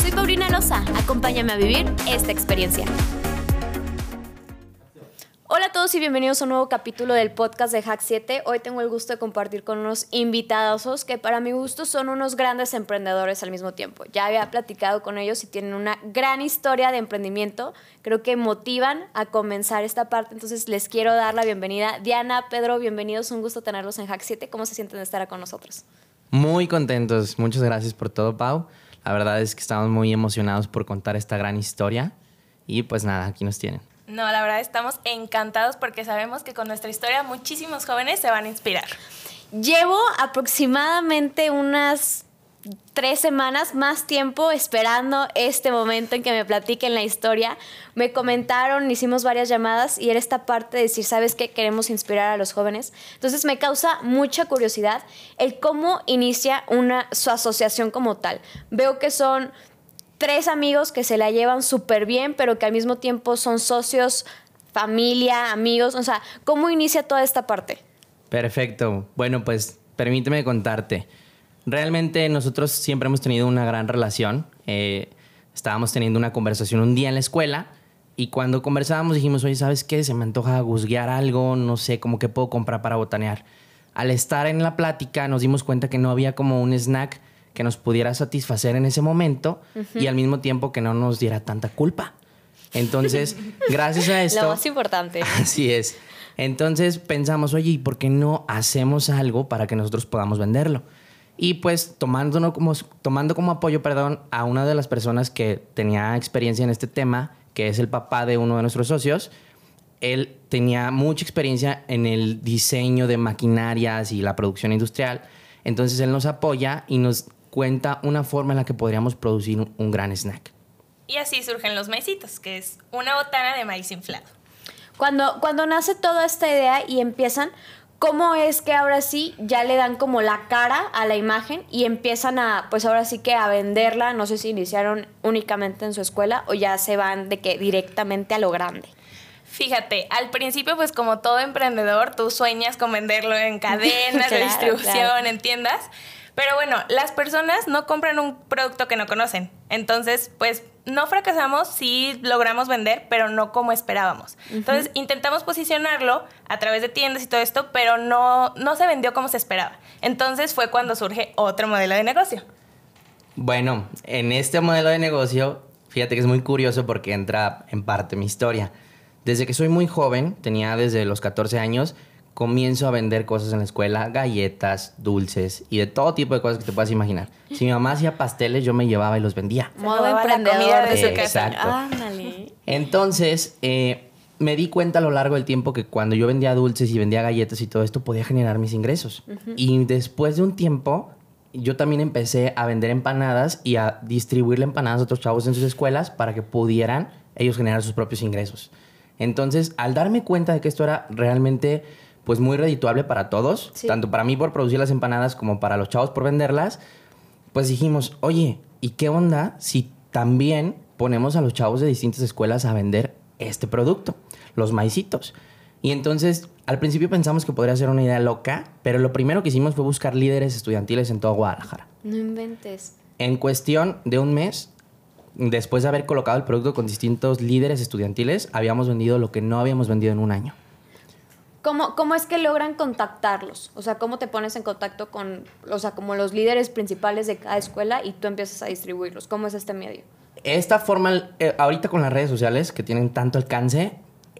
Soy Paulina Loza, acompáñame a vivir esta experiencia. Hola a todos y bienvenidos a un nuevo capítulo del podcast de Hack 7. Hoy tengo el gusto de compartir con unos invitados que para mi gusto son unos grandes emprendedores al mismo tiempo. Ya había platicado con ellos y tienen una gran historia de emprendimiento. Creo que motivan a comenzar esta parte. Entonces les quiero dar la bienvenida. Diana, Pedro, bienvenidos. Un gusto tenerlos en Hack 7. ¿Cómo se sienten de estar con nosotros? Muy contentos. Muchas gracias por todo, Pau. La verdad es que estamos muy emocionados por contar esta gran historia. Y pues nada, aquí nos tienen. No, la verdad estamos encantados porque sabemos que con nuestra historia muchísimos jóvenes se van a inspirar. Llevo aproximadamente unas tres semanas más tiempo esperando este momento en que me platiquen la historia. Me comentaron, hicimos varias llamadas y era esta parte de decir, ¿sabes qué? Queremos inspirar a los jóvenes. Entonces me causa mucha curiosidad el cómo inicia una, su asociación como tal. Veo que son tres amigos que se la llevan súper bien, pero que al mismo tiempo son socios, familia, amigos. O sea, ¿cómo inicia toda esta parte? Perfecto. Bueno, pues permíteme contarte. Realmente nosotros siempre hemos tenido una gran relación. Eh, estábamos teniendo una conversación un día en la escuela y cuando conversábamos dijimos, oye, ¿sabes qué? Se me antoja guzguear algo, no sé, cómo que puedo comprar para botanear. Al estar en la plática nos dimos cuenta que no había como un snack que nos pudiera satisfacer en ese momento y al mismo tiempo que no nos diera tanta culpa. Entonces, gracias a esto... Lo más importante. Así es. Entonces pensamos, oye, ¿y por qué no hacemos algo para que nosotros podamos venderlo? Y pues tomando como, tomando como apoyo, perdón, a una de las personas que tenía experiencia en este tema, que es el papá de uno de nuestros socios, él tenía mucha experiencia en el diseño de maquinarias y la producción industrial. Entonces él nos apoya y nos cuenta una forma en la que podríamos producir un, gran snack. Y así surgen los maicitos, que es una botana de maíz inflado. Cuando, cuando nace toda esta idea y empiezan, ¿cómo es que ahora sí ya le dan como la cara a la imagen y empiezan a, pues ahora sí que a venderla? No sé si iniciaron únicamente en su escuela o ya se van de que directamente a lo grande. Fíjate, al principio, pues como todo emprendedor, tú sueñas con venderlo en cadenas de distribución, en tiendas. Pero bueno, las personas no compran un producto que no conocen. Entonces, pues no fracasamos, sí logramos vender, pero no como esperábamos. Entonces, intentamos posicionarlo a través de tiendas y todo esto, pero no, no se vendió como se esperaba. Entonces fue cuando surge otro modelo de negocio. Bueno, en este modelo de negocio, fíjate que es muy curioso porque entra en parte mi historia. Desde que soy muy joven, tenía desde los 14 años, comienzo a vender cosas en la escuela, galletas, dulces y de todo tipo de cosas que te puedas imaginar. Si mi mamá hacía pasteles, yo me llevaba y los vendía. Modo emprendedor de su casa. Exacto. Entonces, eh, me di cuenta a lo largo del tiempo que cuando yo vendía dulces y vendía galletas y todo esto, podía generar mis ingresos. Y después de un tiempo, yo también empecé a vender empanadas y a distribuirle empanadas a otros chavos en sus escuelas para que pudieran ellos generar sus propios ingresos. Entonces, al darme cuenta de que esto era realmente pues muy redituable para todos, tanto para mí por producir las empanadas como para los chavos por venderlas, pues dijimos, oye, ¿y qué onda si también ponemos a los chavos de distintas escuelas a vender este producto, los maicitos? Y entonces, al principio pensamos que podría ser una idea loca, pero lo primero que hicimos fue buscar líderes estudiantiles en todo Guadalajara. No inventes. En cuestión de un mes, después de haber colocado el producto con distintos líderes estudiantiles, habíamos vendido lo que no habíamos vendido en un año. ¿Cómo, ¿Cómo es que logran contactarlos? O sea, ¿cómo te pones en contacto con, o sea, como los líderes principales de cada escuela y tú empiezas a distribuirlos? ¿Cómo es este medio? Esta forma, eh, ahorita con las redes sociales que tienen tanto alcance,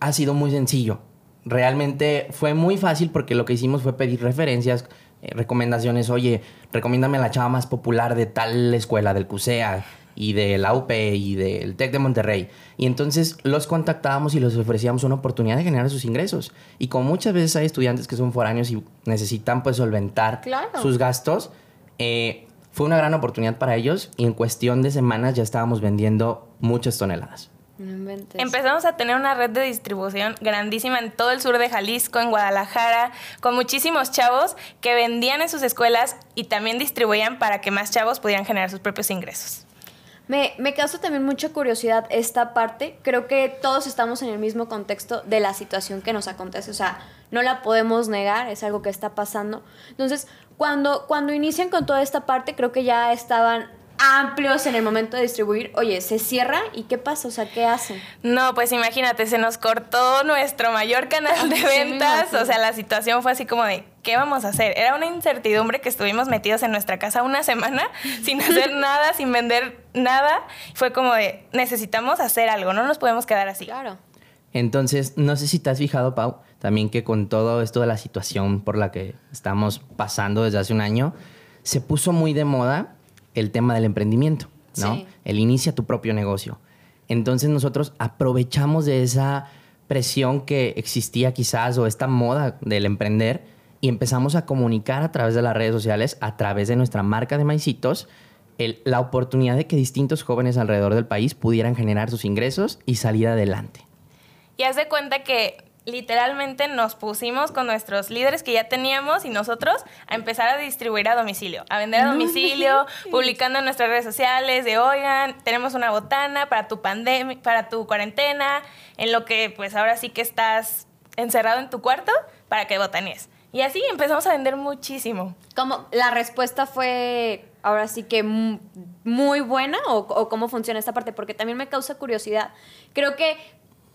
ha sido muy sencillo. Realmente fue muy fácil porque lo que hicimos fue pedir referencias, eh, recomendaciones. Oye, recomiéndame a la chava más popular de tal escuela, del CUSEA y de la UP y del TEC de Monterrey. Y entonces los contactábamos y les ofrecíamos una oportunidad de generar sus ingresos. Y como muchas veces hay estudiantes que son foráneos y necesitan pues solventar sus gastos, eh, fue una gran oportunidad para ellos y en cuestión de semanas ya estábamos vendiendo muchas toneladas. Empezamos a tener una red de distribución grandísima en todo el sur de Jalisco, en Guadalajara, con muchísimos chavos que vendían en sus escuelas y también distribuían para que más chavos pudieran generar sus propios ingresos. Me, me causa también mucha curiosidad esta parte. Creo que todos estamos en el mismo contexto de la situación que nos acontece. O sea, no la podemos negar, es algo que está pasando. Entonces, cuando, cuando inician con toda esta parte, creo que ya estaban amplios en el momento de distribuir, oye, se cierra y qué pasa, o sea, ¿qué hacen? No, pues imagínate, se nos cortó nuestro mayor canal de ventas, o sea, la situación fue así como de, ¿qué vamos a hacer? Era una incertidumbre que estuvimos metidos en nuestra casa una semana sin hacer nada, sin vender nada, fue como de, necesitamos hacer algo, no nos podemos quedar así. Claro. Entonces, no sé si te has fijado, Pau, también que con todo esto de la situación por la que estamos pasando desde hace un año, se puso muy de moda el tema del emprendimiento, ¿no? El inicia tu propio negocio. Entonces nosotros aprovechamos de esa presión que existía quizás o esta moda del emprender y empezamos a comunicar a través de las redes sociales, a través de nuestra marca de maicitos, la oportunidad de que distintos jóvenes alrededor del país pudieran generar sus ingresos y salir adelante. Y haz de cuenta que literalmente nos pusimos con nuestros líderes que ya teníamos y nosotros a empezar a distribuir a domicilio, a vender a domicilio, publicando en nuestras redes sociales de, oigan, tenemos una botana para tu pandemia, para tu cuarentena, en lo que pues ahora sí que estás encerrado en tu cuarto para que botaníes. Y así empezamos a vender muchísimo. Como la respuesta fue ahora sí que muy buena o, o, cómo funciona esta parte, porque también me causa curiosidad. Creo que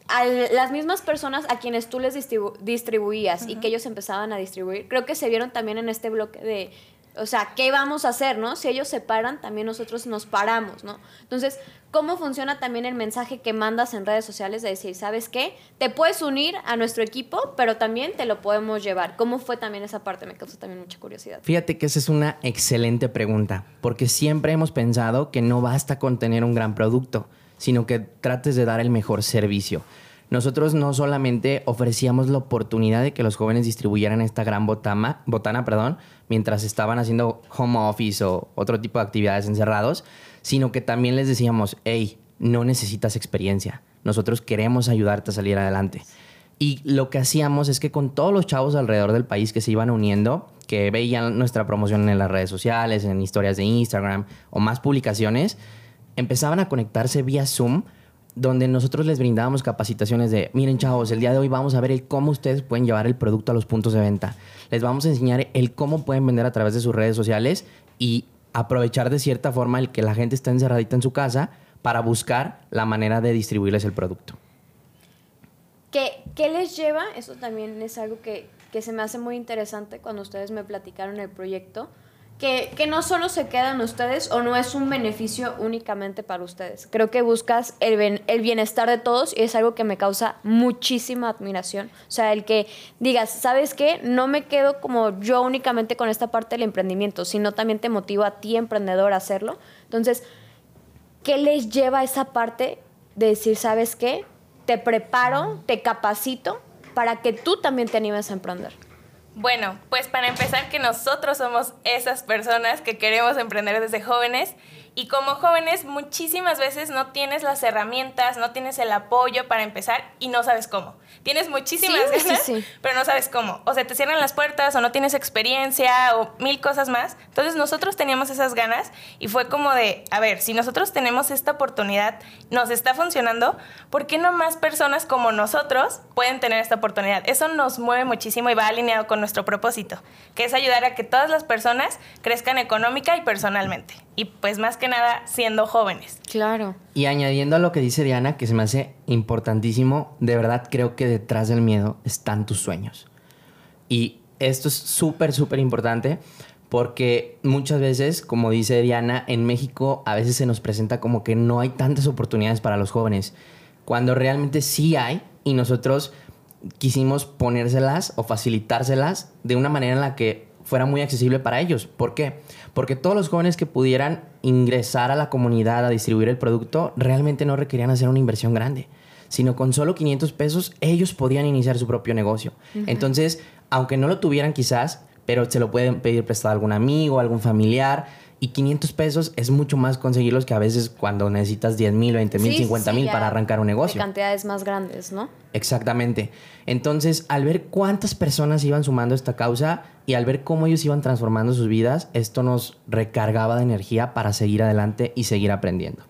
a las mismas personas a quienes tú les distribuías y que ellos empezaban a distribuir, creo que se vieron también en este bloque de, o sea, ¿qué vamos a hacer, no? Si ellos se paran, también nosotros nos paramos, ¿no? Entonces, ¿cómo funciona también el mensaje que mandas en redes sociales de decir, ¿sabes qué? Te puedes unir a nuestro equipo, pero también te lo podemos llevar. ¿Cómo fue también esa parte? Me causa también mucha curiosidad. Fíjate que esa es una excelente pregunta, porque siempre hemos pensado que no basta con tener un gran producto sino que trates de dar el mejor servicio. Nosotros no solamente ofrecíamos la oportunidad de que los jóvenes distribuyeran esta gran botana, botana perdón, mientras estaban haciendo home office o otro tipo de actividades encerrados, sino que también les decíamos, hey, no necesitas experiencia, nosotros queremos ayudarte a salir adelante. Y lo que hacíamos es que con todos los chavos alrededor del país que se iban uniendo, que veían nuestra promoción en las redes sociales, en historias de Instagram o más publicaciones, empezaban a conectarse vía Zoom, donde nosotros les brindábamos capacitaciones de, miren chavos, el día de hoy vamos a ver el cómo ustedes pueden llevar el producto a los puntos de venta. Les vamos a enseñar el cómo pueden vender a través de sus redes sociales y aprovechar de cierta forma el que la gente está encerradita en su casa para buscar la manera de distribuirles el producto. ¿Qué, qué les lleva? Eso también es algo que, que se me hace muy interesante cuando ustedes me platicaron el proyecto que, que, no solo se quedan ustedes o no es un beneficio únicamente para ustedes. Creo que buscas el, el, bienestar de todos y es algo que me causa muchísima admiración. O sea, el que digas, ¿sabes qué? No me quedo como yo únicamente con esta parte del emprendimiento, sino también te motivo a ti, emprendedor, a hacerlo. Entonces, ¿qué les lleva a esa parte de decir, ¿sabes qué? Te preparo, te capacito para que tú también te animes a emprender. Bueno, pues para empezar que nosotros somos esas personas que queremos emprender desde jóvenes y como jóvenes muchísimas veces no tienes las herramientas, no tienes el apoyo para empezar y no sabes cómo. Tienes muchísimas ganas, pero no sabes cómo. O se te cierran las puertas o no tienes experiencia o mil cosas más. Entonces nosotros teníamos esas ganas y fue como de, a ver, si nosotros tenemos esta oportunidad, nos está funcionando, ¿por qué no más personas como nosotros pueden tener esta oportunidad? Eso nos mueve muchísimo y va alineado con nuestro propósito, que es ayudar a que todas las personas crezcan económica y personalmente. Y pues más que nada siendo jóvenes. Claro. Y añadiendo a lo que dice Diana, que se me hace importantísimo, de verdad creo que detrás del miedo están tus sueños. Y esto es súper, súper importante porque muchas veces, como dice Diana, en México a veces se nos presenta como que no hay tantas oportunidades para los jóvenes, cuando realmente sí hay y nosotros quisimos ponérselas o facilitárselas de una manera en la que fuera muy accesible para ellos. ¿Por qué? Porque todos los jóvenes que pudieran ingresar a la comunidad a distribuir el producto realmente no requerían hacer una inversión grande, sino con solo 500 pesos ellos podían iniciar su propio negocio. Entonces, aunque no lo tuvieran quizás, pero se lo pueden pedir prestado a algún amigo, algún familiar Y 500 pesos es mucho más conseguirlos que a veces cuando necesitas 10 mil, 20 mil, 50 mil para arrancar un negocio. De cantidades más grandes, ¿no? Exactamente. Entonces, al ver cuántas personas iban sumando esta causa y al ver cómo ellos iban transformando sus vidas, esto nos recargaba de energía para seguir adelante y seguir aprendiendo.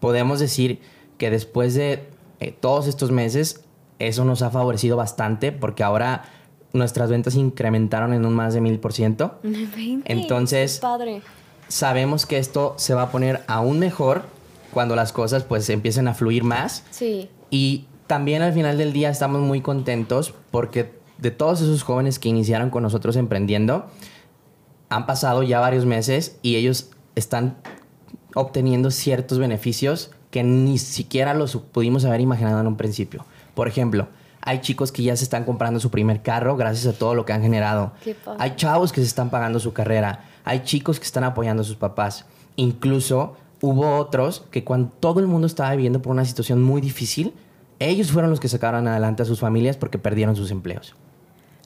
Podemos decir que después de eh, todos estos meses, eso nos ha favorecido bastante porque ahora nuestras ventas incrementaron en un más de mil por ciento. Entonces, padre. Sabemos que esto se va a poner aún mejor cuando las cosas pues empiecen a fluir más. Sí. Y también al final del día estamos muy contentos porque de todos esos jóvenes que iniciaron con nosotros emprendiendo, han pasado ya varios meses y ellos están obteniendo ciertos beneficios que ni siquiera los pudimos haber imaginado en un principio. Por ejemplo, hay chicos que ya se están comprando su primer carro gracias a todo lo que han generado. Hay chavos que se están pagando su carrera. Hay chicos que están apoyando a sus papás. Incluso hubo otros que cuando todo el mundo estaba viviendo por una situación muy difícil, ellos fueron los que sacaron adelante a sus familias porque perdieron sus empleos.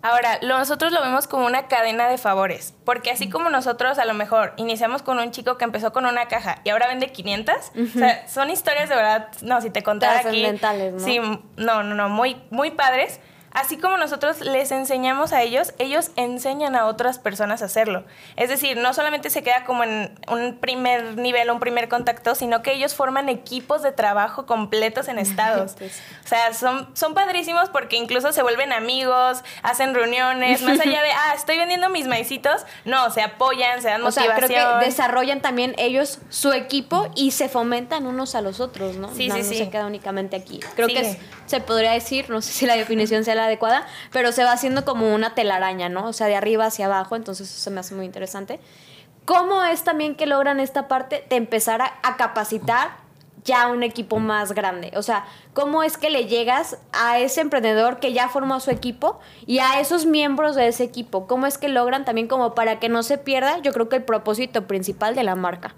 Ahora, nosotros lo vemos como una cadena de favores, porque así como nosotros a lo mejor iniciamos con un chico que empezó con una caja y ahora vende 500, o sea, son historias de verdad, no, si te contara aquí, ¿no? sí, no, no, no, muy, muy padres, Así como nosotros les enseñamos a ellos, ellos enseñan a otras personas a hacerlo. Es decir, no solamente se queda como en un primer nivel, un primer contacto, sino que ellos forman equipos de trabajo completos en estados. O sea, son, son padrísimos porque incluso se vuelven amigos, hacen reuniones, más allá de, ah, estoy vendiendo mis maicitos, no, se apoyan, se dan motivación. O sea, creo que desarrollan también ellos su equipo y se fomentan unos a los otros, ¿no? Sí, no, sí, no sí. se queda únicamente aquí. Creo que se podría decir, no sé si la definición sea la adecuada, pero se va haciendo como una telaraña, ¿no? O sea, de arriba hacia abajo, entonces eso se me hace muy interesante. ¿Cómo es también que logran esta parte de empezar a, capacitar ya un equipo más grande? O sea, ¿cómo es que le llegas a ese emprendedor que ya formó su equipo y a esos miembros de ese equipo? ¿Cómo es que logran también como para que no se pierda, yo creo que el propósito principal de la marca?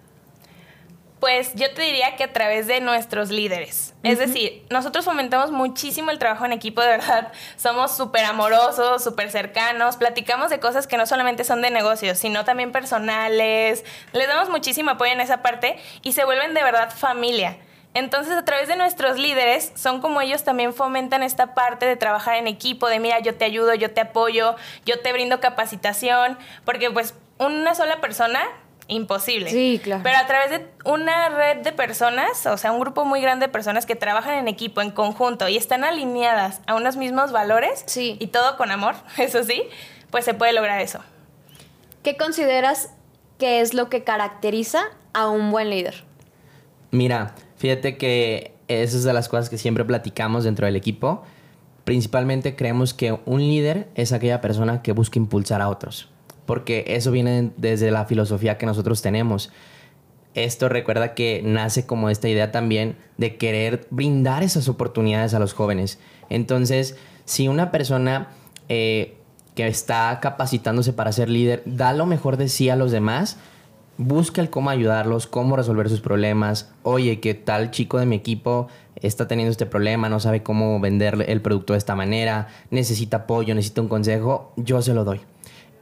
Pues yo te diría que a través de nuestros líderes. Es decir, nosotros fomentamos muchísimo el trabajo en equipo, de verdad. Somos súper amorosos, súper cercanos, platicamos de cosas que no solamente son de negocios, sino también personales. Les damos muchísimo apoyo en esa parte y se vuelven de verdad familia. Entonces, a través de nuestros líderes, son como ellos también fomentan esta parte de trabajar en equipo, de mira, yo te ayudo, yo te apoyo, yo te brindo capacitación, porque pues una sola persona imposible. Sí, claro. Pero a través de una red de personas, o sea, un grupo muy grande de personas que trabajan en equipo, en conjunto y están alineadas a unos mismos valores sí. y todo con amor, eso sí, pues se puede lograr eso. ¿Qué consideras que es lo que caracteriza a un buen líder? Mira, fíjate que esa es de las cosas que siempre platicamos dentro del equipo. Principalmente creemos que un líder es aquella persona que busca impulsar a otros porque eso viene desde la filosofía que nosotros tenemos. Esto recuerda que nace como esta idea también de querer brindar esas oportunidades a los jóvenes. Entonces, si una persona eh, que está capacitándose para ser líder da lo mejor de sí a los demás, busca el cómo ayudarlos, cómo resolver sus problemas. Oye, que tal chico de mi equipo está teniendo este problema, no sabe cómo vender el producto de esta manera, necesita apoyo, necesita un consejo, yo se lo doy.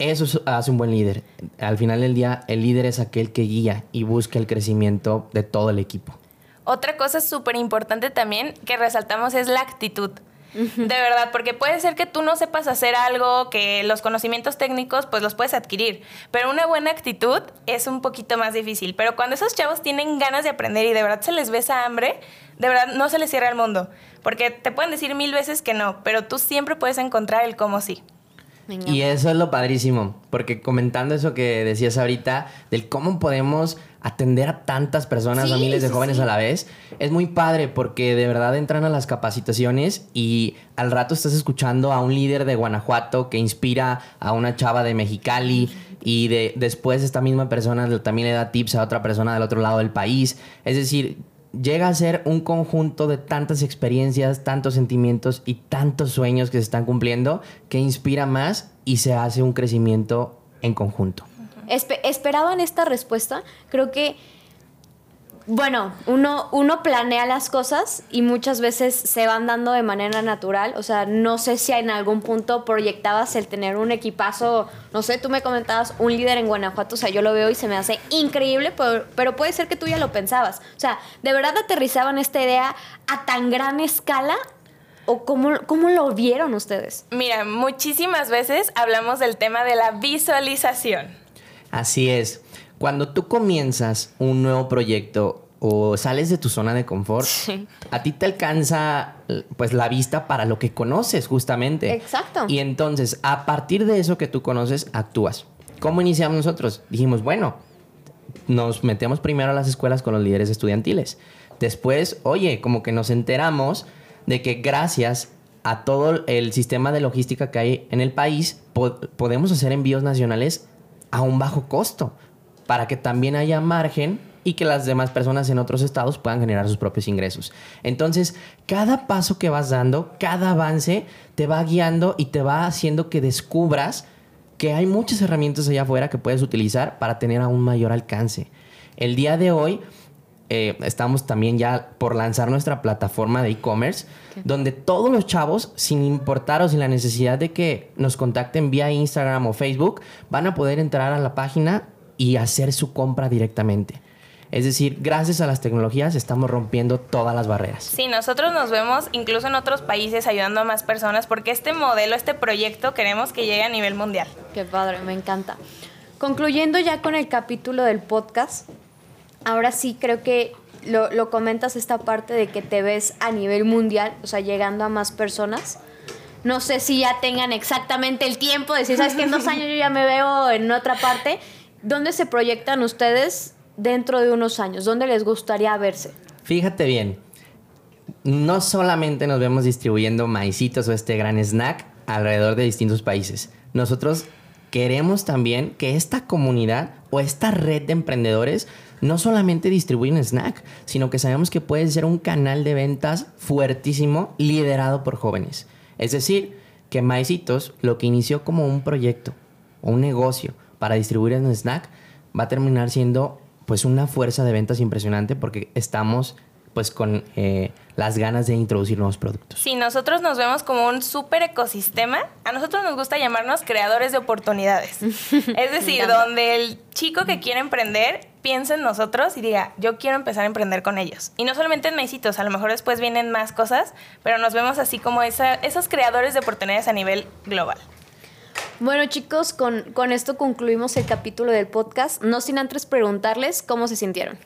Eso hace un buen líder. Al final del día, el líder es aquel que guía y busca el crecimiento de todo el equipo. Otra cosa súper importante también que resaltamos es la actitud. De verdad, porque puede ser que tú no sepas hacer algo, que los conocimientos técnicos pues los puedes adquirir, pero una buena actitud es un poquito más difícil. Pero cuando esos chavos tienen ganas de aprender y de verdad se les ve esa hambre, de verdad no se les cierra el mundo, porque te pueden decir mil veces que no, pero tú siempre puedes encontrar el cómo sí. Y eso es lo padrísimo, porque comentando eso que decías ahorita, del cómo podemos atender a tantas personas, a miles de jóvenes a la vez, es muy padre porque de verdad entran a las capacitaciones y al rato estás escuchando a un líder de Guanajuato que inspira a una chava de Mexicali y de, después esta misma persona también le da tips a otra persona del otro lado del país. Es decir, llega a ser un conjunto de tantas experiencias, tantos sentimientos y tantos sueños que se están cumpliendo que inspira más y se hace un crecimiento en conjunto. ¿Esperaban esta respuesta? Creo que bueno, uno, uno planea las cosas y muchas veces se van dando de manera natural. O sea, no sé si en algún punto proyectabas el tener un equipazo, no sé, tú me comentabas un líder en Guanajuato, o sea, yo lo veo y se me hace increíble, pero, pero puede ser que tú ya lo pensabas. O sea, ¿de verdad aterrizaban esta idea a tan gran escala ¿O cómo, cómo, lo vieron ustedes? Mira, muchísimas veces hablamos del tema de la visualización. Así es. Cuando tú comienzas un nuevo proyecto o sales de tu zona de confort, a ti te alcanza pues la vista para lo que conoces justamente. Exacto. Y entonces, a partir de eso que tú conoces, actúas. ¿Cómo iniciamos nosotros? Dijimos, bueno, nos metemos primero a las escuelas con los líderes estudiantiles. Después, oye, como que nos enteramos de que gracias a todo el sistema de logística que hay en el país, podemos hacer envíos nacionales a un bajo costo para que también haya margen y que las demás personas en otros estados puedan generar sus propios ingresos. Entonces, cada paso que vas dando, cada avance, te va guiando y te va haciendo que descubras que hay muchas herramientas allá afuera que puedes utilizar para tener aún mayor alcance. El día de hoy eh, estamos también ya por lanzar nuestra plataforma de e-commerce, donde todos los chavos, sin importar o sin la necesidad de que nos contacten vía Instagram o Facebook, van a poder entrar a la página y hacer su compra directamente. Es decir, gracias a las tecnologías estamos rompiendo todas las barreras. Sí, nosotros nos vemos incluso en otros países ayudando a más personas porque este modelo, este proyecto queremos que llegue a nivel mundial. Qué padre, me encanta. Concluyendo ya con el capítulo del podcast, ahora sí creo que lo, lo comentas esta parte de que te ves a nivel mundial, o sea, llegando a más personas. No sé si ya tengan exactamente el tiempo de decir, sabes que en dos años yo ya me veo en otra parte ¿Dónde se proyectan ustedes dentro de unos años? ¿Dónde les gustaría verse? Fíjate bien, no solamente nos vemos distribuyendo maicitos o este gran snack alrededor de distintos países. Nosotros queremos también que esta comunidad o esta red de emprendedores no solamente distribuya un snack, sino que sabemos que puede ser un canal de ventas fuertísimo liderado por jóvenes. Es decir, que Maicitos, lo que inició como un proyecto o un negocio, para distribuir en snack va a terminar siendo pues una fuerza de ventas impresionante porque estamos pues con eh, las ganas de introducir nuevos productos. Sí, nosotros nos vemos como un súper ecosistema. A nosotros nos gusta llamarnos creadores de oportunidades. es decir, donde el chico que quiere emprender piense en nosotros y diga, yo quiero empezar a emprender con ellos. Y no solamente en Maicitos, a lo mejor después vienen más cosas, pero nos vemos así como esos creadores de oportunidades a nivel global. Bueno chicos, con, con, esto concluimos el capítulo del podcast. No sin antes preguntarles cómo se sintieron.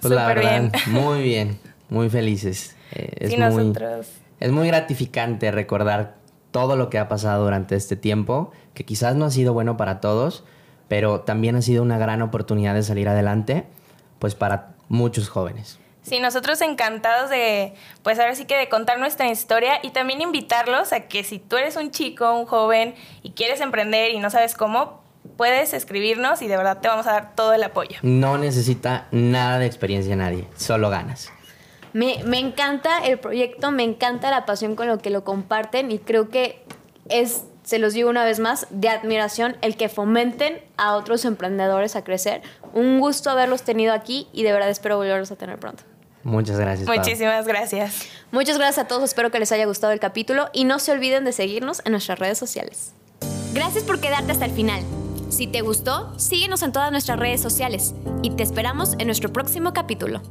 Pues la verdad, muy bien, muy felices. Eh, es, muy, nosotros. es muy gratificante recordar todo lo que ha pasado durante este tiempo, que quizás no ha sido bueno para todos, pero también ha sido una gran oportunidad de salir adelante, pues para muchos jóvenes. Sí, nosotros encantados de, pues ahora sí que de contar nuestra historia y también invitarlos a que si tú eres un chico, un joven y quieres emprender y no sabes cómo, puedes escribirnos y de verdad te vamos a dar todo el apoyo. No necesita nada de experiencia nadie, solo ganas. Me, me encanta el proyecto, me encanta la pasión con lo que lo comparten y creo que es se los digo una vez más, de admiración el que fomenten a otros emprendedores a crecer. Un gusto haberlos tenido aquí y de verdad espero volverlos a tener pronto. Muchas gracias. Muchísimas gracias. Muchas gracias a todos, espero que les haya gustado el capítulo y no se olviden de seguirnos en nuestras redes sociales. Gracias por quedarte hasta el final. Si te gustó, síguenos en todas nuestras redes sociales y te esperamos en nuestro próximo capítulo.